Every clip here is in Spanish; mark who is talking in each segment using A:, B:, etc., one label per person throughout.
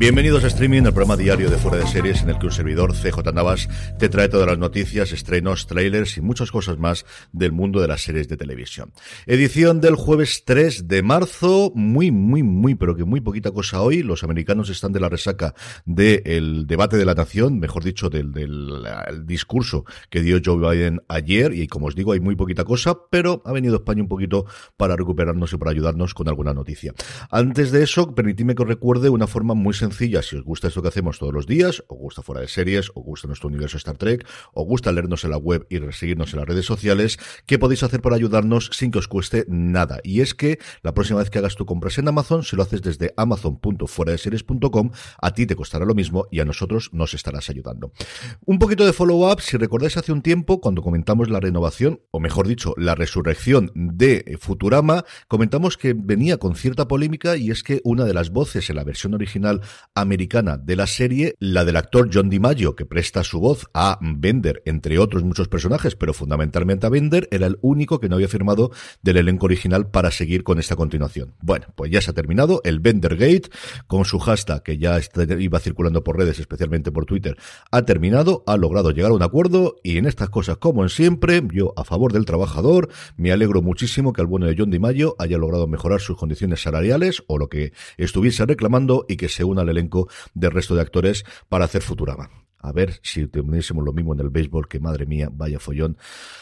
A: Bienvenidos a Streaming, el programa diario de Fuera de Series en el que un servidor, CJ Navas, te trae todas las noticias, estrenos, trailers y muchas cosas más del mundo de las series de televisión. Edición del jueves 3 de marzo, muy, muy, muy, pero que muy poquita cosa hoy. Los americanos están de la resaca del debate de la nación, mejor dicho, del, del el discurso que dio Joe Biden ayer y como os digo, hay muy poquita cosa, pero ha venido España un poquito para recuperarnos y para ayudarnos con alguna noticia. Antes de eso, permitidme que os recuerde una forma muy sencilla sencilla si os gusta esto que hacemos todos los días, os gusta fuera de series, os gusta nuestro universo Star Trek, os gusta leernos en la web y seguirnos en las redes sociales, ¿qué podéis hacer para ayudarnos sin que os cueste nada? Y es que la próxima vez que hagas tu compras en Amazon, si lo haces desde amazon.fueradeseries.com, a ti te costará lo mismo y a nosotros nos estarás ayudando. Un poquito de follow-up, si recordáis hace un tiempo, cuando comentamos la renovación, o mejor dicho, la resurrección de Futurama, comentamos que venía con cierta polémica y es que una de las voces en la versión original americana de la serie, la del actor John DiMaggio, que presta su voz a Bender, entre otros muchos personajes, pero fundamentalmente a Bender, era el único que no había firmado del elenco original para seguir con esta continuación. Bueno, pues ya se ha terminado el Bendergate, con su hashtag que ya iba circulando por redes, especialmente por Twitter, ha terminado, ha logrado llegar a un acuerdo y en estas cosas, como en siempre, yo a favor del trabajador, me alegro muchísimo que el bueno de John DiMaggio haya logrado mejorar sus condiciones salariales o lo que estuviese reclamando y que se una elenco del resto de actores para hacer Futurama. A ver si tuviésemos lo mismo en el béisbol, que madre mía, vaya follón.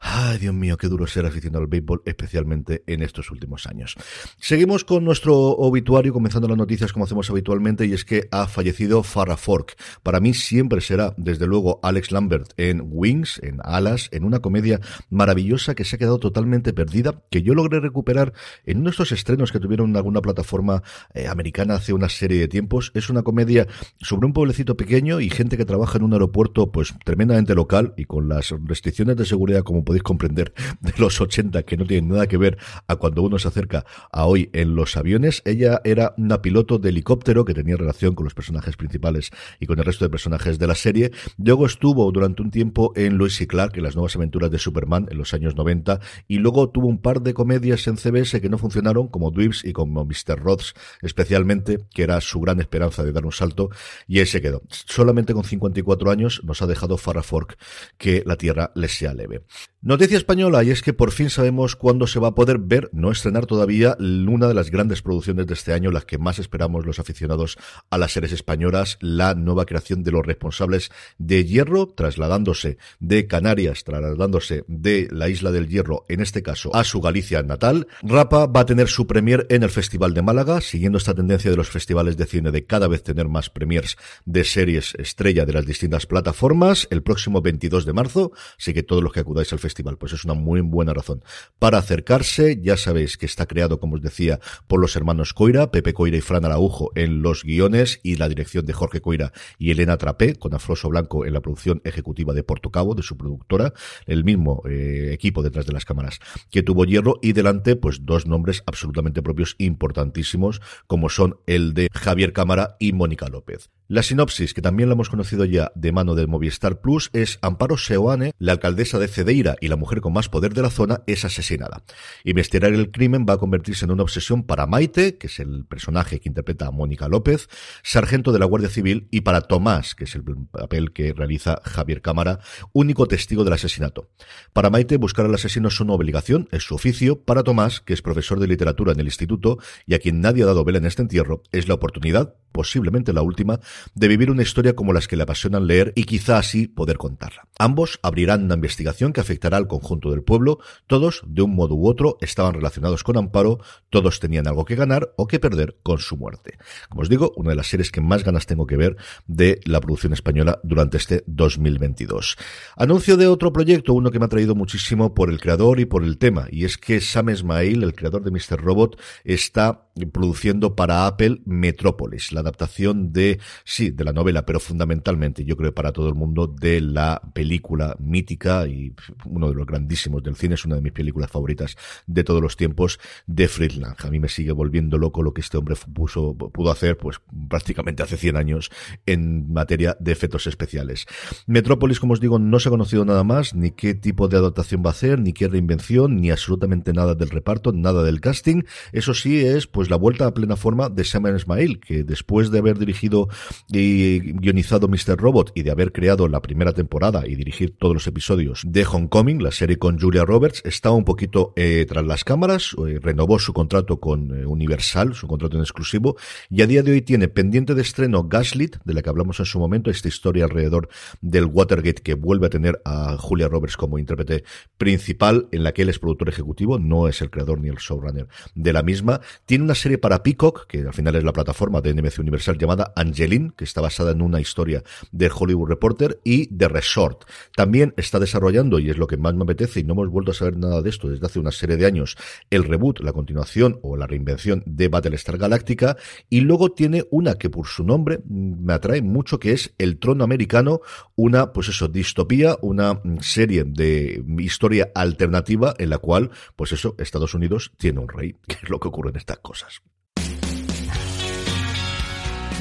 A: Ay, Dios mío, qué duro ser aficionado al béisbol, especialmente en estos últimos años. Seguimos con nuestro obituario, comenzando las noticias como hacemos habitualmente, y es que ha fallecido Farrah Fork. Para mí siempre será, desde luego, Alex Lambert en Wings, en Alas, en una comedia maravillosa que se ha quedado totalmente perdida, que yo logré recuperar en uno de estos estrenos que tuvieron en alguna plataforma eh, americana hace una serie de tiempos. Es una comedia sobre un pueblecito pequeño y gente que trabaja en un aeropuerto pues tremendamente local y con las restricciones de seguridad, como podéis comprender, de los 80 que no tienen nada que ver a cuando uno se acerca a hoy en los aviones. Ella era una piloto de helicóptero que tenía relación con los personajes principales y con el resto de personajes de la serie. Luego estuvo durante un tiempo en Lois y Clark, en las nuevas aventuras de Superman en los años 90 y luego tuvo un par de comedias en CBS que no funcionaron, como Dweebs y como Mr. Rods, especialmente, que era su gran esperanza de dar un salto y él se quedó. Solamente con 54 años nos ha dejado Farrah Fork que la tierra les sea leve. Noticia española, y es que por fin sabemos cuándo se va a poder ver, no estrenar todavía, una de las grandes producciones de este año, las que más esperamos los aficionados a las series españolas, la nueva creación de los responsables de Hierro, trasladándose de Canarias, trasladándose de la isla del Hierro, en este caso, a su Galicia natal. Rapa va a tener su premier en el Festival de Málaga, siguiendo esta tendencia de los festivales de cine de cada vez tener más premiers de series estrella de las distintas plataformas el próximo 22 de marzo, así que todos los que acudáis al festival, pues es una muy buena razón para acercarse. Ya sabéis que está creado, como os decía, por los hermanos Coira, Pepe Coira y Fran Araujo en los guiones y la dirección de Jorge Coira y Elena Trapé, con Afroso Blanco en la producción ejecutiva de Portocabo, de su productora, el mismo eh, equipo detrás de las cámaras que tuvo Hierro y delante, pues dos nombres absolutamente propios importantísimos, como son el de Javier Cámara y Mónica López. La sinopsis, que también la hemos conocido ya de mano del Movistar Plus, es Amparo Seoane, la alcaldesa de Cedeira y la mujer con más poder de la zona, es asesinada. Investigar el crimen va a convertirse en una obsesión para Maite, que es el personaje que interpreta a Mónica López, sargento de la Guardia Civil, y para Tomás, que es el papel que realiza Javier Cámara, único testigo del asesinato. Para Maite, buscar al asesino es una obligación, es su oficio. Para Tomás, que es profesor de literatura en el instituto y a quien nadie ha dado vela en este entierro, es la oportunidad, posiblemente la última, de vivir una historia como las que le apasionan leer y quizá así poder contarla. Ambos abrirán una investigación que afectará al conjunto del pueblo, todos, de un modo u otro, estaban relacionados con Amparo, todos tenían algo que ganar o que perder con su muerte. Como os digo, una de las series que más ganas tengo que ver de la producción española durante este 2022. Anuncio de otro proyecto, uno que me ha traído muchísimo por el creador y por el tema, y es que Sam Esmail, el creador de Mr. Robot, está produciendo para Apple Metrópolis, la adaptación de, sí, de la novela, pero fundamentalmente, yo creo para todo el mundo, de la película mítica y uno de los grandísimos del cine, es una de mis películas favoritas de todos los tiempos, de Friedland. A mí me sigue volviendo loco lo que este hombre puso, pudo hacer, pues prácticamente hace 100 años, en materia de efectos especiales. Metrópolis, como os digo, no se ha conocido nada más, ni qué tipo de adaptación va a hacer, ni qué reinvención, ni absolutamente nada del reparto, nada del casting. Eso sí es, pues, la vuelta a plena forma de Sam Ismail, que después de haber dirigido y guionizado Mr. Robot y de haber creado la primera temporada y dirigir todos los episodios de Homecoming, la serie con Julia Roberts, estaba un poquito eh, tras las cámaras, eh, renovó su contrato con eh, Universal, su contrato en exclusivo, y a día de hoy tiene pendiente de estreno Gaslit, de la que hablamos en su momento, esta historia alrededor del Watergate que vuelve a tener a Julia Roberts como intérprete principal, en la que él es productor ejecutivo, no es el creador ni el showrunner de la misma. Tiene una serie para Peacock, que al final es la plataforma de NBC Universal llamada Angeline, que está basada en una historia de Hollywood Reporter y de Resort. También está desarrollando, y es lo que más me apetece, y no hemos vuelto a saber nada de esto desde hace una serie de años, el reboot, la continuación o la reinvención de Battlestar Galactica, y luego tiene una que por su nombre me atrae mucho, que es El Trono Americano, una, pues eso, distopía, una serie de historia alternativa en la cual, pues eso, Estados Unidos tiene un rey, que es lo que ocurre en estas cosas.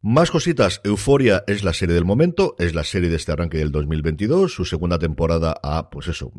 A: Más cositas, Euforia es la serie del momento, es la serie de este arranque del 2022, su segunda temporada ha, pues eso,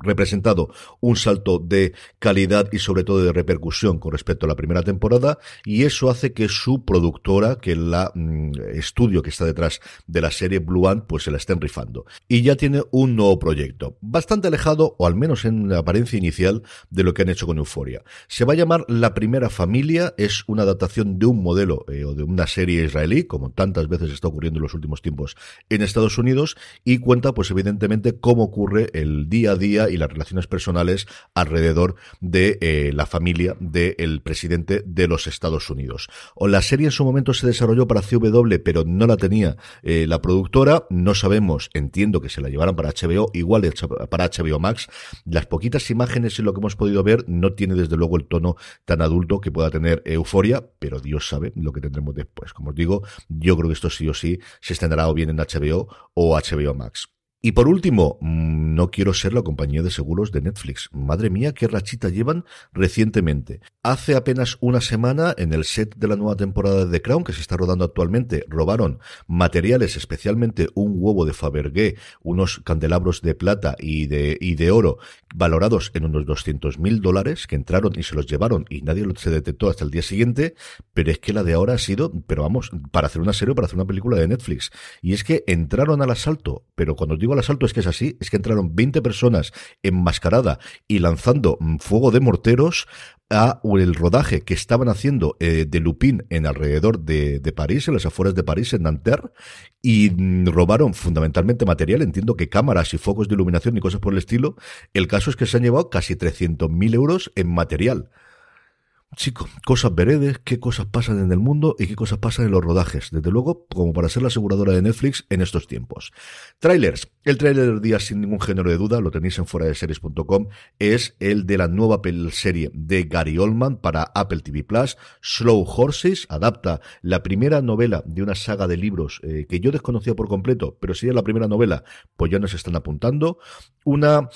A: representado un salto de calidad y sobre todo de repercusión con respecto a la primera temporada y eso hace que su productora, que la mm, estudio que está detrás de la serie Blue Ant, pues se la estén rifando. Y ya tiene un nuevo proyecto, bastante alejado, o al menos en apariencia inicial, de lo que han hecho con Euforia. Se va a llamar La Primera Familia, es una adaptación de un modelo eh, o de una serie israelí, como tantas veces está ocurriendo en los últimos tiempos en Estados Unidos, y cuenta, pues evidentemente, cómo ocurre el día a día y las relaciones personales alrededor de eh, la familia del presidente de los Estados Unidos. O la serie en su momento se desarrolló para CW, pero no la tenía eh, la productora, no sabemos, entiendo que se la llevaran para HBO, igual para HBO Max. Las poquitas imágenes y lo que hemos podido ver no tiene desde luego el tono tan adulto que pueda tener Euforia, pero Dios sabe lo que tendremos después. Como os digo, yo creo que esto sí o sí se estrenará o bien en HBO o HBO Max. Y por último, mm, no quiero ser la compañía de seguros de Netflix. Madre mía, qué rachita llevan recientemente. Hace apenas una semana, en el set de la nueva temporada de The Crown, que se está rodando actualmente, robaron materiales, especialmente un huevo de Fabergé, unos candelabros de plata y de, y de oro, valorados en unos 200 mil dólares, que entraron y se los llevaron y nadie se detectó hasta el día siguiente, pero es que la de ahora ha sido, pero vamos, para hacer una serie o para hacer una película de Netflix. Y es que entraron al asalto, pero cuando digo al asalto es que es así, es que entraron 20 personas enmascarada y lanzando mm, fuego de morteros a el rodaje que estaban haciendo eh, de Lupin en alrededor de, París, en las afueras de París, en Nanterre, y mm, robaron fundamentalmente material, entiendo que cámaras y focos de iluminación y cosas por el estilo. El caso es que se han llevado casi 300.000 euros en material. Chico, cosas veredes, qué cosas pasan en el mundo y qué cosas pasan en los rodajes. Desde luego, como para ser la aseguradora de Netflix en estos tiempos. Trailers. El trailer del día, sin ningún género de duda, lo tenéis en fuera de series.com, es el de la nueva serie de Gary Oldman para Apple TV Plus. Slow Horses adapta la primera novela de una saga de libros eh, que yo desconocía por completo, pero si es la primera novela, pues ya nos están apuntando. Una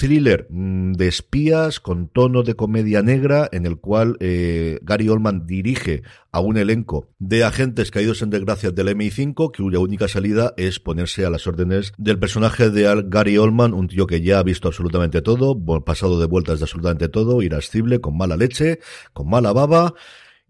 A: thriller mm, de espías con tono de comedia negra en el cual eh, Gary Oldman dirige a un elenco de agentes caídos en desgracia del MI5 cuya única salida es ponerse a las órdenes del personaje de Gary Oldman, un tío que ya ha visto absolutamente todo, pasado de vueltas de absolutamente todo, irascible, con mala leche, con mala baba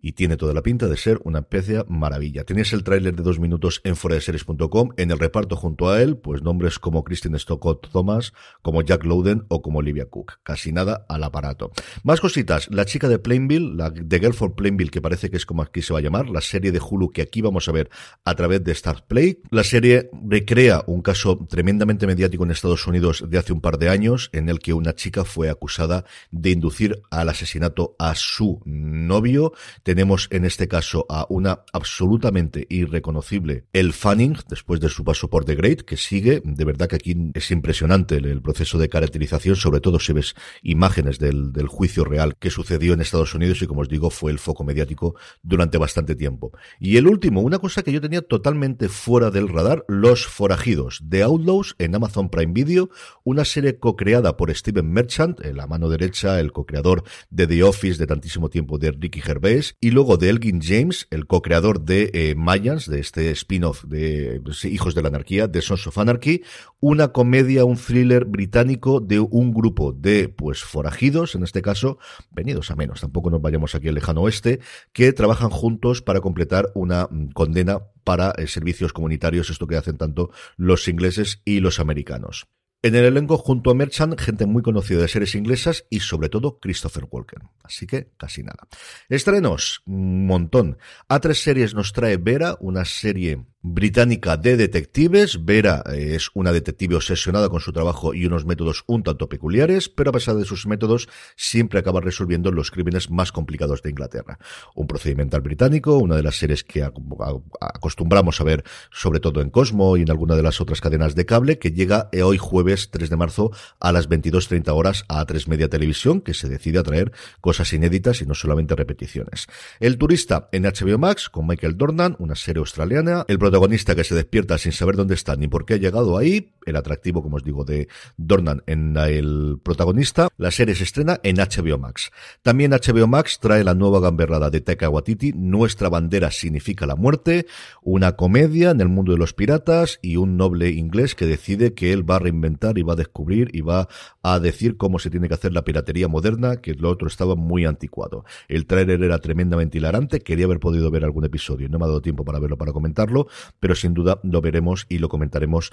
A: y tiene toda la pinta de ser una especie maravilla. Tenéis el tráiler de dos minutos en foradeseries.com. En el reparto junto a él, pues nombres como Christian Stocott Thomas, como Jack Lowden o como Olivia Cook. Casi nada al aparato. Más cositas. La chica de Plainville, la de Girl for Plainville, que parece que es como aquí se va a llamar, la serie de Hulu que aquí vamos a ver a través de Star Play. La serie recrea un caso tremendamente mediático en Estados Unidos de hace un par de años, en el que una chica fue acusada de inducir al asesinato a su novio tenemos en este caso a una absolutamente irreconocible El Fanning, después de su paso por The Great, que sigue. De verdad que aquí es impresionante el, proceso de caracterización, sobre todo si ves imágenes del, del juicio real que sucedió en Estados Unidos y, como os digo, fue el foco mediático durante bastante tiempo. Y el último, una cosa que yo tenía totalmente fuera del radar, Los Forajidos, The Outlaws en Amazon Prime Video, una serie co-creada por Steven Merchant, en la mano derecha, el co-creador de The Office de tantísimo tiempo de Ricky Gervais, y luego de Elgin James, el co-creador de eh, Mayans, de este spin-off de pues, Hijos de la Anarquía, de Sons of Anarchy, una comedia, un thriller británico de un grupo de, pues, forajidos, en este caso, venidos a menos, tampoco nos vayamos aquí al lejano oeste, que trabajan juntos para completar una mm, condena para eh, servicios comunitarios, esto que hacen tanto los ingleses y los americanos. En el elenco, junto a Merchant, gente muy conocida de series inglesas y sobre todo Christopher Walken. Así que casi nada. Estrenos, un montón. A tres series nos trae Vera, una serie británica de detectives. Vera eh, es una detective obsesionada con su trabajo y unos métodos un tanto peculiares, pero a pesar de sus métodos, siempre acaba resolviendo los crímenes más complicados de Inglaterra. Un procedimental británico, una de las series que acostumbramos a ver, sobre todo en Cosmo y en alguna de las otras cadenas de cable, que llega eh, hoy jueves 3 de marzo a las 22.30 horas a A3 Media Televisión, que se decide a traer cosas inéditas y no solamente repeticiones. El turista en HBO Max, con Michael Dornan, una serie australiana. Protagonista que se despierta sin saber dónde está ni por qué ha llegado ahí, el atractivo, como os digo, de Dornan en el protagonista. La serie se estrena en HBO Max. También HBO Max trae la nueva gamberrada de Taika Waititi, Nuestra bandera significa la muerte, una comedia en el mundo de los piratas y un noble inglés que decide que él va a reinventar y va a descubrir y va a decir cómo se tiene que hacer la piratería moderna, que lo otro estaba muy anticuado. El trailer era tremendamente hilarante, quería haber podido ver algún episodio, no me ha dado tiempo para verlo para comentarlo, pero sin duda lo veremos y lo comentaremos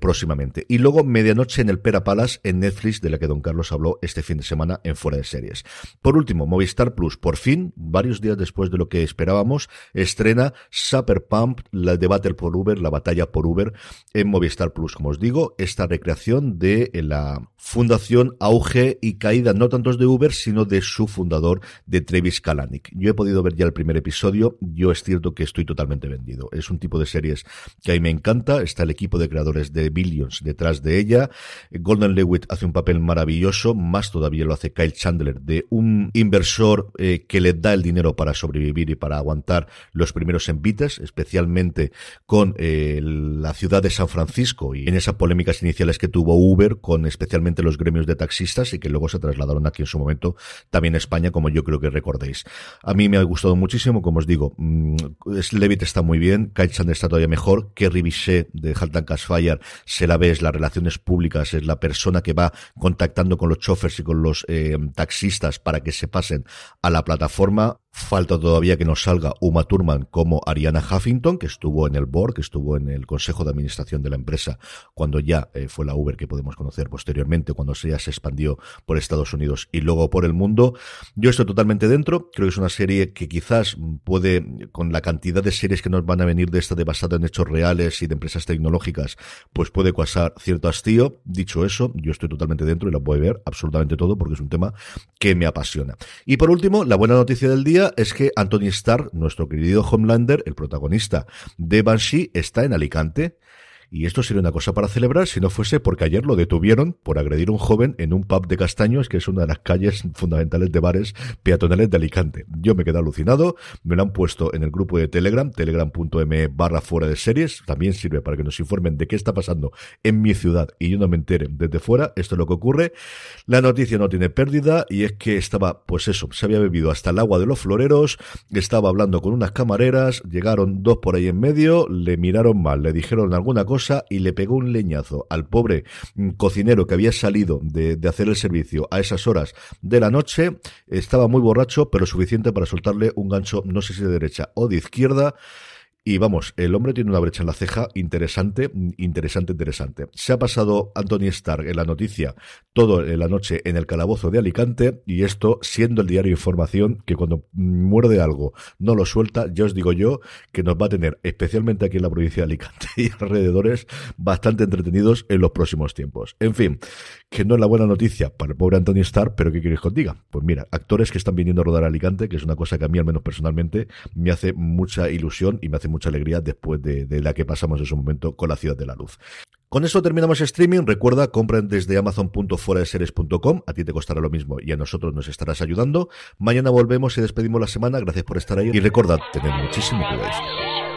A: próximamente. Y luego Medianoche en el Pera Palace en Netflix, de la que don Carlos habló este fin de semana en Fuera de Series. Por último, Movistar Plus, por fin, varios días después de lo que esperábamos, estrena Super Pump, la de Battle por Uber, la batalla por Uber en Movistar Plus. Como os digo, esta recreación de la fundación Auge y Caída, no tantos de Uber, sino de su fundador, de Travis Kalanick. Yo he podido ver ya el primer episodio, yo es cierto que estoy totalmente vendido. Es un tipo de series que a mí me encanta. Está el equipo de creadores de Billions detrás de ella. Golden Lewitt hace un papel maravilloso, más todavía lo hace Kyle Chandler, de un inversor eh, que le da el dinero para sobrevivir y para aguantar los primeros envites, especialmente con eh, la ciudad de San Francisco y en esas polémicas iniciales que tuvo Uber con especialmente los gremios de taxistas y que luego se trasladaron aquí en su momento también a España, como yo creo que recordéis. A mí me ha gustado muchísimo, como os digo, mmm, Levitt está muy bien, Kyle Chandler está todavía mejor, Kerry Bichet de Haltan Fire se la ves, las relaciones públicas, es la persona que va contactando con los chofers y con los eh, taxistas para que se pasen a la plataforma. Falta todavía que nos salga Uma Thurman como Ariana Huffington, que estuvo en el board, que estuvo en el consejo de administración de la empresa cuando ya eh, fue la Uber que podemos conocer posteriormente, cuando ya se expandió por Estados Unidos y luego por el mundo. Yo estoy totalmente dentro. Creo que es una serie que quizás puede, con la cantidad de series que nos van a venir de esta de basada en hechos reales y de empresas tecnológicas, pues puede causar cierto hastío. Dicho eso, yo estoy totalmente dentro y la voy a ver absolutamente todo porque es un tema que me apasiona. Y por último, la buena noticia del día es que Anthony Starr, nuestro querido Homelander, el protagonista de Banshee, está en Alicante y esto sería una cosa para celebrar si no fuese porque ayer lo detuvieron por agredir a un joven en un pub de Castaños, que es una de las calles fundamentales de bares peatonales de Alicante. Yo me quedé alucinado, me lo han puesto en el grupo de Telegram, telegram.me barra fuera de series, también sirve para que nos informen de qué está pasando en mi ciudad y yo no me entere desde fuera, esto es lo que ocurre. La noticia no tiene pérdida y es que estaba, pues eso, se había bebido hasta el agua de los floreros, estaba hablando con unas camareras, llegaron dos por ahí en medio, le miraron mal, le dijeron alguna cosa, y le pegó un leñazo al pobre mm, cocinero que había salido de, de hacer el servicio a esas horas de la noche. Estaba muy borracho, pero suficiente para soltarle un gancho, no sé si de derecha o de izquierda. Y vamos, el hombre tiene una brecha en la ceja interesante, interesante, interesante. Se ha pasado Anthony Stark en la noticia todo en la noche en el calabozo de Alicante y esto siendo el diario Información que cuando muerde algo no lo suelta, ya os digo yo que nos va a tener, especialmente aquí en la provincia de Alicante y alrededores, bastante entretenidos en los próximos tiempos. En fin, que no es la buena noticia para el pobre Anthony Starr, pero ¿qué queréis que os diga? Pues mira, actores que están viniendo a rodar a Alicante, que es una cosa que a mí al menos personalmente me hace mucha ilusión y me hace mucha alegría después de, la que pasamos en su momento con la Ciudad de la Luz. Con eso terminamos streaming. Recuerda, compren desde amazon.fueradeseries.com. A ti te costará lo mismo y a nosotros nos estarás ayudando. Mañana volvemos y despedimos la semana. Gracias por estar ahí. Y recordad, tened muchísimo cuidado.